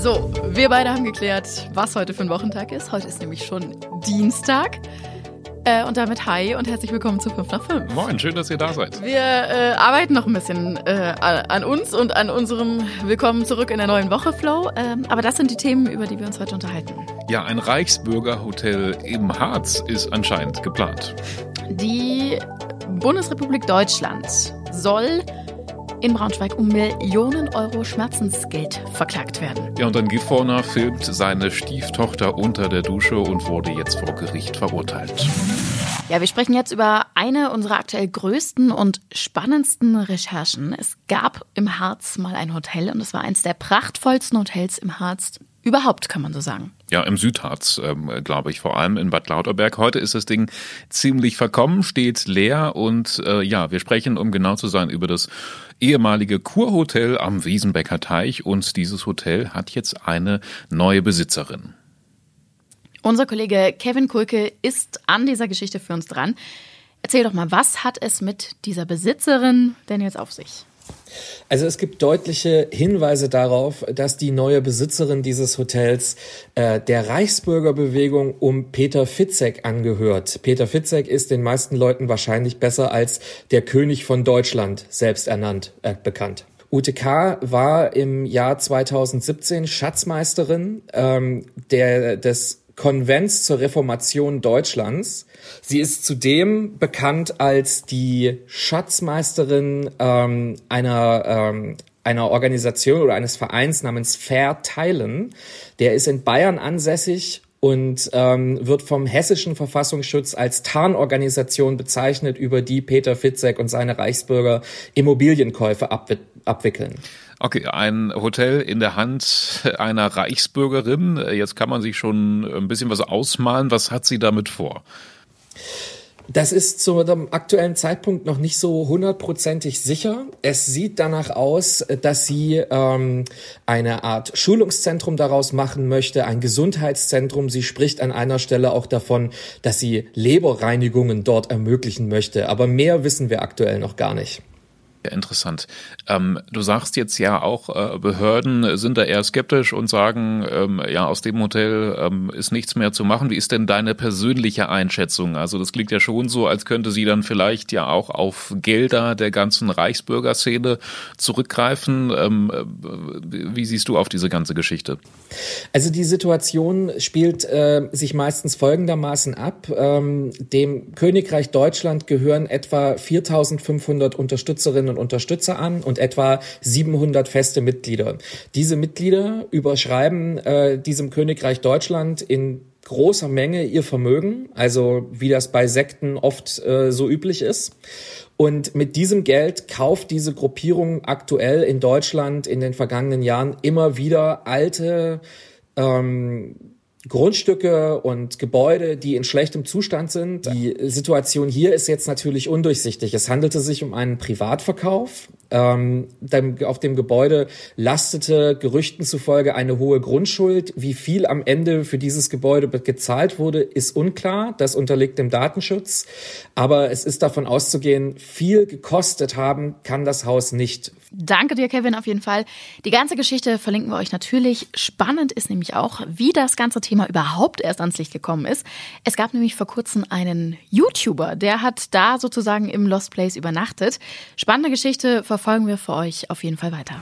So, wir beide haben geklärt, was heute für ein Wochentag ist. Heute ist nämlich schon Dienstag. Äh, und damit hi und herzlich willkommen zu 5 nach 5. Moin, schön, dass ihr da seid. Wir äh, arbeiten noch ein bisschen äh, an uns und an unserem Willkommen zurück in der neuen Woche Flow. Ähm, aber das sind die Themen, über die wir uns heute unterhalten. Ja, ein Reichsbürgerhotel im Harz ist anscheinend geplant. Die Bundesrepublik Deutschland soll in Braunschweig um Millionen Euro Schmerzensgeld verklagt werden. Ja, und ein Gifhorner filmt seine Stieftochter unter der Dusche und wurde jetzt vor Gericht verurteilt. Ja, wir sprechen jetzt über eine unserer aktuell größten und spannendsten Recherchen. Es gab im Harz mal ein Hotel und es war eines der prachtvollsten Hotels im Harz überhaupt, kann man so sagen. Ja, im Südharz, ähm, glaube ich, vor allem in Bad Lauterberg. Heute ist das Ding ziemlich verkommen, steht leer und äh, ja, wir sprechen, um genau zu sein, über das ehemalige Kurhotel am Wiesenbecker Teich und dieses Hotel hat jetzt eine neue Besitzerin. Unser Kollege Kevin Kulke ist an dieser Geschichte für uns dran. Erzähl doch mal, was hat es mit dieser Besitzerin denn jetzt auf sich? Also es gibt deutliche Hinweise darauf, dass die neue Besitzerin dieses Hotels äh, der Reichsbürgerbewegung um Peter Fitzek angehört. Peter Fitzek ist den meisten Leuten wahrscheinlich besser als der König von Deutschland selbst ernannt äh, bekannt. Ute K. war im Jahr 2017 Schatzmeisterin ähm, der, des Konvents zur Reformation Deutschlands. Sie ist zudem bekannt als die Schatzmeisterin ähm, einer ähm, einer Organisation oder eines Vereins namens Fair Teilen. Der ist in Bayern ansässig und ähm, wird vom hessischen Verfassungsschutz als Tarnorganisation bezeichnet, über die Peter Fitzek und seine Reichsbürger Immobilienkäufe abwickeln. Okay, ein Hotel in der Hand einer Reichsbürgerin. Jetzt kann man sich schon ein bisschen was ausmalen. Was hat sie damit vor? Das ist zu dem aktuellen Zeitpunkt noch nicht so hundertprozentig sicher. Es sieht danach aus, dass sie ähm, eine Art Schulungszentrum daraus machen möchte, ein Gesundheitszentrum. Sie spricht an einer Stelle auch davon, dass sie Leberreinigungen dort ermöglichen möchte. Aber mehr wissen wir aktuell noch gar nicht. Interessant. Ähm, du sagst jetzt ja auch, äh, Behörden sind da eher skeptisch und sagen, ähm, ja, aus dem Hotel ähm, ist nichts mehr zu machen. Wie ist denn deine persönliche Einschätzung? Also das klingt ja schon so, als könnte sie dann vielleicht ja auch auf Gelder der ganzen Reichsbürgerszene zurückgreifen. Ähm, äh, wie siehst du auf diese ganze Geschichte? Also die Situation spielt äh, sich meistens folgendermaßen ab. Ähm, dem Königreich Deutschland gehören etwa 4500 Unterstützerinnen Unterstützerinnen und Unterstützer an und etwa 700 feste Mitglieder. Diese Mitglieder überschreiben äh, diesem Königreich Deutschland in großer Menge ihr Vermögen, also wie das bei Sekten oft äh, so üblich ist. Und mit diesem Geld kauft diese Gruppierung aktuell in Deutschland in den vergangenen Jahren immer wieder alte ähm, Grundstücke und Gebäude, die in schlechtem Zustand sind. Die Situation hier ist jetzt natürlich undurchsichtig. Es handelte sich um einen Privatverkauf ähm, auf dem Gebäude lastete Gerüchten zufolge eine hohe Grundschuld. Wie viel am Ende für dieses Gebäude gezahlt wurde, ist unklar. Das unterliegt dem Datenschutz. Aber es ist davon auszugehen, viel gekostet haben kann das Haus nicht. Danke dir, Kevin, auf jeden Fall. Die ganze Geschichte verlinken wir euch natürlich. Spannend ist nämlich auch, wie das ganze Thema überhaupt erst ans Licht gekommen ist. Es gab nämlich vor kurzem einen YouTuber, der hat da sozusagen im Lost Place übernachtet. Spannende Geschichte verfolgen wir für euch auf jeden Fall weiter.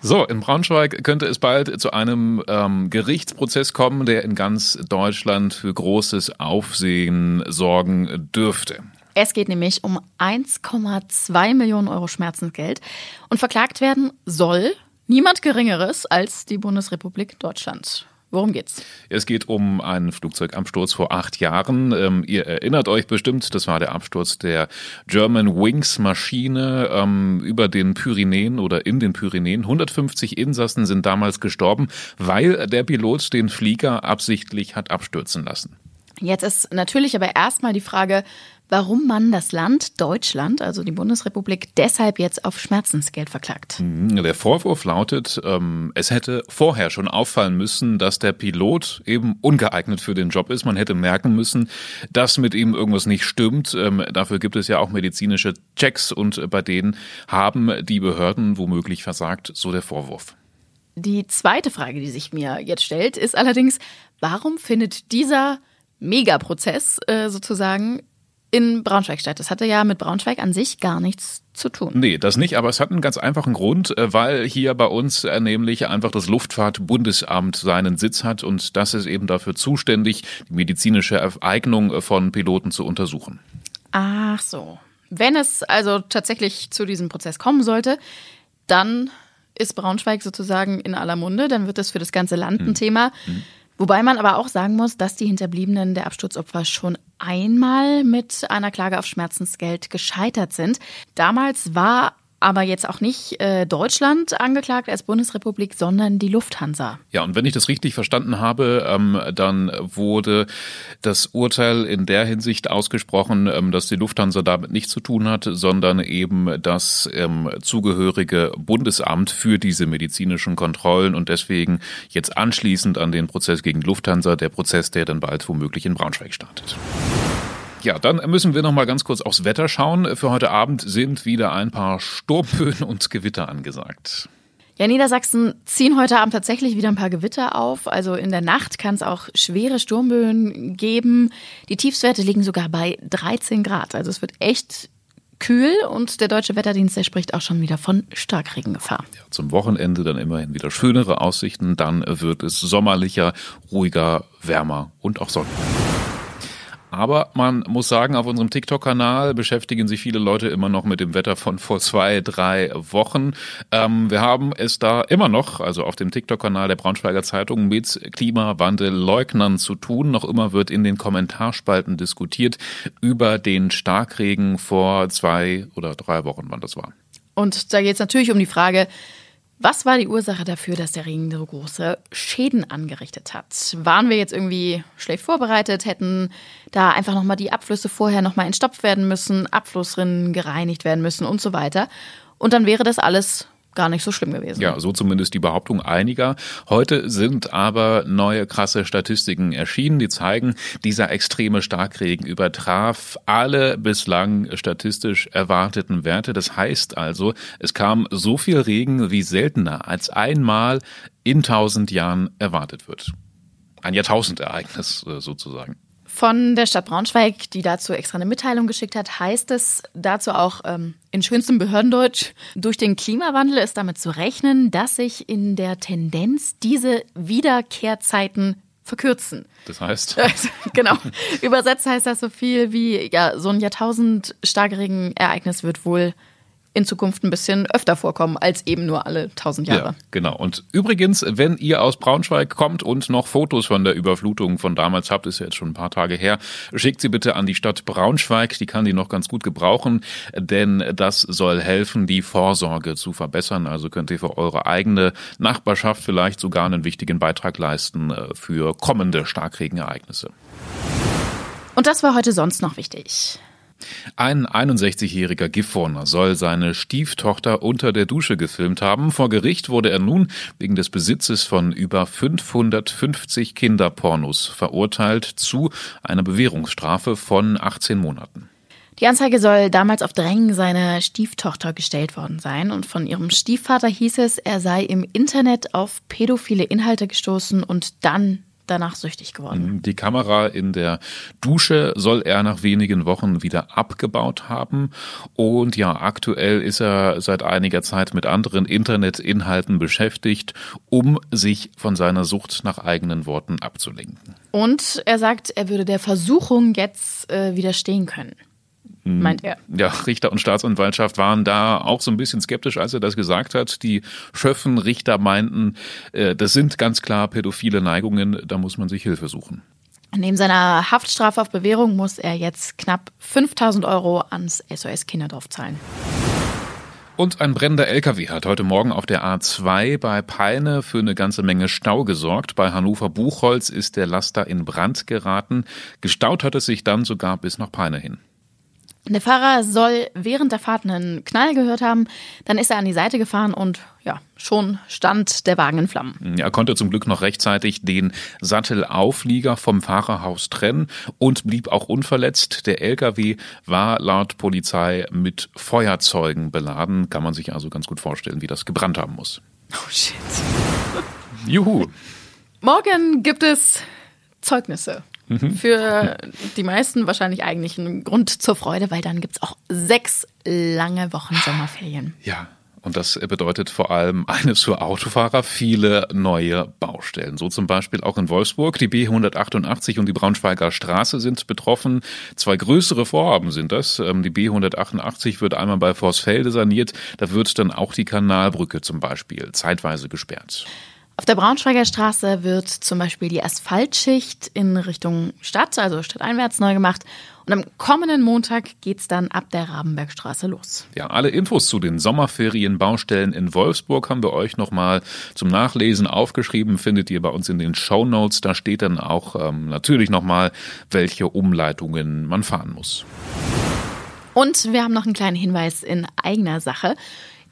So, in Braunschweig könnte es bald zu einem ähm, Gerichtsprozess kommen, der in ganz Deutschland für großes Aufsehen sorgen dürfte. Es geht nämlich um 1,2 Millionen Euro Schmerzensgeld und verklagt werden soll niemand Geringeres als die Bundesrepublik Deutschland. Worum geht's? Es geht um einen Flugzeugabsturz vor acht Jahren. Ähm, ihr erinnert euch bestimmt, das war der Absturz der German Wings Maschine ähm, über den Pyrenäen oder in den Pyrenäen. 150 Insassen sind damals gestorben, weil der Pilot den Flieger absichtlich hat abstürzen lassen. Jetzt ist natürlich aber erstmal die Frage, warum man das Land Deutschland, also die Bundesrepublik, deshalb jetzt auf Schmerzensgeld verklagt. Mhm, der Vorwurf lautet, ähm, es hätte vorher schon auffallen müssen, dass der Pilot eben ungeeignet für den Job ist. Man hätte merken müssen, dass mit ihm irgendwas nicht stimmt. Ähm, dafür gibt es ja auch medizinische Checks und bei denen haben die Behörden womöglich versagt, so der Vorwurf. Die zweite Frage, die sich mir jetzt stellt, ist allerdings, warum findet dieser Megaprozess äh, sozusagen in Braunschweig statt. Das hatte ja mit Braunschweig an sich gar nichts zu tun. Nee, das nicht, aber es hat einen ganz einfachen Grund, äh, weil hier bei uns äh, nämlich einfach das Luftfahrtbundesamt seinen Sitz hat und das ist eben dafür zuständig, die medizinische Eignung von Piloten zu untersuchen. Ach so. Wenn es also tatsächlich zu diesem Prozess kommen sollte, dann ist Braunschweig sozusagen in aller Munde, dann wird das für das ganze Land ein hm. Thema. Hm. Wobei man aber auch sagen muss, dass die Hinterbliebenen der Absturzopfer schon einmal mit einer Klage auf Schmerzensgeld gescheitert sind. Damals war aber jetzt auch nicht äh, Deutschland angeklagt als Bundesrepublik, sondern die Lufthansa. Ja, und wenn ich das richtig verstanden habe, ähm, dann wurde das Urteil in der Hinsicht ausgesprochen, ähm, dass die Lufthansa damit nichts zu tun hat, sondern eben das ähm, zugehörige Bundesamt für diese medizinischen Kontrollen und deswegen jetzt anschließend an den Prozess gegen Lufthansa, der Prozess, der dann bald womöglich in Braunschweig startet. Ja, dann müssen wir noch mal ganz kurz aufs Wetter schauen. Für heute Abend sind wieder ein paar Sturmböen und Gewitter angesagt. Ja, Niedersachsen ziehen heute Abend tatsächlich wieder ein paar Gewitter auf. Also in der Nacht kann es auch schwere Sturmböen geben. Die Tiefstwerte liegen sogar bei 13 Grad. Also es wird echt kühl und der deutsche Wetterdienst, der spricht auch schon wieder von Starkregengefahr. Ja, zum Wochenende dann immerhin wieder schönere Aussichten. Dann wird es sommerlicher, ruhiger, wärmer und auch sonniger. Aber man muss sagen, auf unserem TikTok-Kanal beschäftigen sich viele Leute immer noch mit dem Wetter von vor zwei, drei Wochen. Ähm, wir haben es da immer noch, also auf dem TikTok-Kanal der Braunschweiger Zeitung, mit Klimawandelleugnern zu tun. Noch immer wird in den Kommentarspalten diskutiert über den Starkregen vor zwei oder drei Wochen, wann das war. Und da geht es natürlich um die Frage, was war die Ursache dafür, dass der Regen so große Schäden angerichtet hat? Waren wir jetzt irgendwie schlecht vorbereitet, hätten da einfach nochmal die Abflüsse vorher nochmal entstopft werden müssen, Abflussrinnen gereinigt werden müssen und so weiter. Und dann wäre das alles gar nicht so schlimm gewesen. Ja, so zumindest die Behauptung einiger. Heute sind aber neue krasse Statistiken erschienen, die zeigen, dieser extreme Starkregen übertraf alle bislang statistisch erwarteten Werte. Das heißt also, es kam so viel Regen wie seltener als einmal in tausend Jahren erwartet wird. Ein Jahrtausendereignis äh, sozusagen. Von der Stadt Braunschweig, die dazu extra eine Mitteilung geschickt hat, heißt es dazu auch ähm, in schönstem Behördendeutsch, durch den Klimawandel ist damit zu rechnen, dass sich in der Tendenz diese Wiederkehrzeiten verkürzen. Das heißt? Also, genau. Übersetzt heißt das so viel wie, ja, so ein Jahrtausend starkregen Ereignis wird wohl in Zukunft ein bisschen öfter vorkommen als eben nur alle tausend Jahre. Ja, genau. Und übrigens, wenn ihr aus Braunschweig kommt und noch Fotos von der Überflutung von damals habt, ist ja jetzt schon ein paar Tage her, schickt sie bitte an die Stadt Braunschweig. Die kann die noch ganz gut gebrauchen, denn das soll helfen, die Vorsorge zu verbessern. Also könnt ihr für eure eigene Nachbarschaft vielleicht sogar einen wichtigen Beitrag leisten äh, für kommende Starkregenereignisse. Und das war heute sonst noch wichtig. Ein 61-jähriger Gifhorner soll seine Stieftochter unter der Dusche gefilmt haben. Vor Gericht wurde er nun wegen des Besitzes von über 550 Kinderpornos verurteilt zu einer Bewährungsstrafe von 18 Monaten. Die Anzeige soll damals auf Drängen seiner Stieftochter gestellt worden sein und von ihrem Stiefvater hieß es, er sei im Internet auf pädophile Inhalte gestoßen und dann danach süchtig geworden. Mhm. Die Kamera in der Dusche soll er nach wenigen Wochen wieder abgebaut haben. Und ja, aktuell ist er seit einiger Zeit mit anderen Internetinhalten beschäftigt, um sich von seiner Sucht nach eigenen Worten abzulenken. Und er sagt, er würde der Versuchung jetzt äh, widerstehen können. Mhm. meint er. Ja, Richter und Staatsanwaltschaft waren da auch so ein bisschen skeptisch, als er das gesagt hat. Die Schöffen, Richter meinten, äh, das sind ganz klar pädophile Neigungen, da muss man sich Hilfe suchen. Neben seiner Haftstrafe auf Bewährung muss er jetzt knapp 5000 Euro ans SOS Kinderdorf zahlen. Und ein brennender LKW hat heute Morgen auf der A2 bei Peine für eine ganze Menge Stau gesorgt. Bei Hannover Buchholz ist der Laster in Brand geraten. Gestaut hat es sich dann sogar bis nach Peine hin. Der Fahrer soll während der Fahrt einen Knall gehört haben. Dann ist er an die Seite gefahren und ja, schon stand der Wagen in Flammen. Er konnte zum Glück noch rechtzeitig den Sattelauflieger vom Fahrerhaus trennen und blieb auch unverletzt. Der LKW war laut Polizei mit Feuerzeugen beladen. Kann man sich also ganz gut vorstellen, wie das gebrannt haben muss. Oh shit. Juhu. Morgen gibt es Zeugnisse. Mhm. Für die meisten wahrscheinlich eigentlich ein Grund zur Freude, weil dann gibt es auch sechs lange Wochen Sommerferien. Ja. Und das bedeutet vor allem eines für Autofahrer, viele neue Baustellen. So zum Beispiel auch in Wolfsburg. Die B188 und die Braunschweiger Straße sind betroffen. Zwei größere Vorhaben sind das. Ähm, Die B188 wird einmal bei Vorsfelde saniert. Da wird dann auch die Kanalbrücke zum Beispiel zeitweise gesperrt. Auf der Braunschweiger Straße wird zum Beispiel die Asphaltschicht in Richtung Stadt, also stadteinwärts, neu gemacht. Und am kommenden Montag geht's dann ab der Rabenbergstraße los. Ja, alle Infos zu den Sommerferienbaustellen in Wolfsburg haben wir euch nochmal zum Nachlesen aufgeschrieben, findet ihr bei uns in den Show Notes. Da steht dann auch ähm, natürlich nochmal, welche Umleitungen man fahren muss. Und wir haben noch einen kleinen Hinweis in eigener Sache.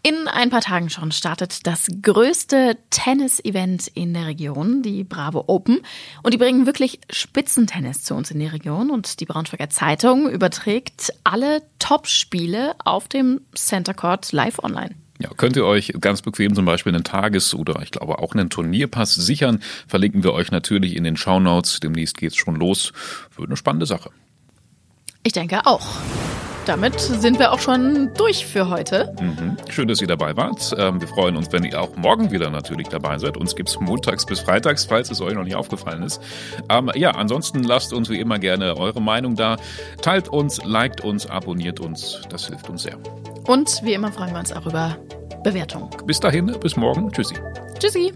In ein paar Tagen schon startet das größte Tennis-Event in der Region, die Bravo Open. Und die bringen wirklich Spitzentennis zu uns in die Region. Und die Braunschweiger Zeitung überträgt alle Top-Spiele auf dem Center Court live online. Ja, könnt ihr euch ganz bequem zum Beispiel einen Tages- oder ich glaube auch einen Turnierpass sichern. Verlinken wir euch natürlich in den Shownotes. Demnächst geht's schon los. Wird eine spannende Sache. Ich denke auch. Damit sind wir auch schon durch für heute. Mhm. Schön, dass ihr dabei wart. Ähm, wir freuen uns, wenn ihr auch morgen wieder natürlich dabei seid. Uns gibt's montags bis freitags, falls es euch noch nicht aufgefallen ist. Ähm, ja, ansonsten lasst uns wie immer gerne eure Meinung da. Teilt uns, liked uns, abonniert uns. Das hilft uns sehr. Und wie immer freuen wir uns auch über Bewertungen. Bis dahin, bis morgen. Tschüssi. Tschüssi.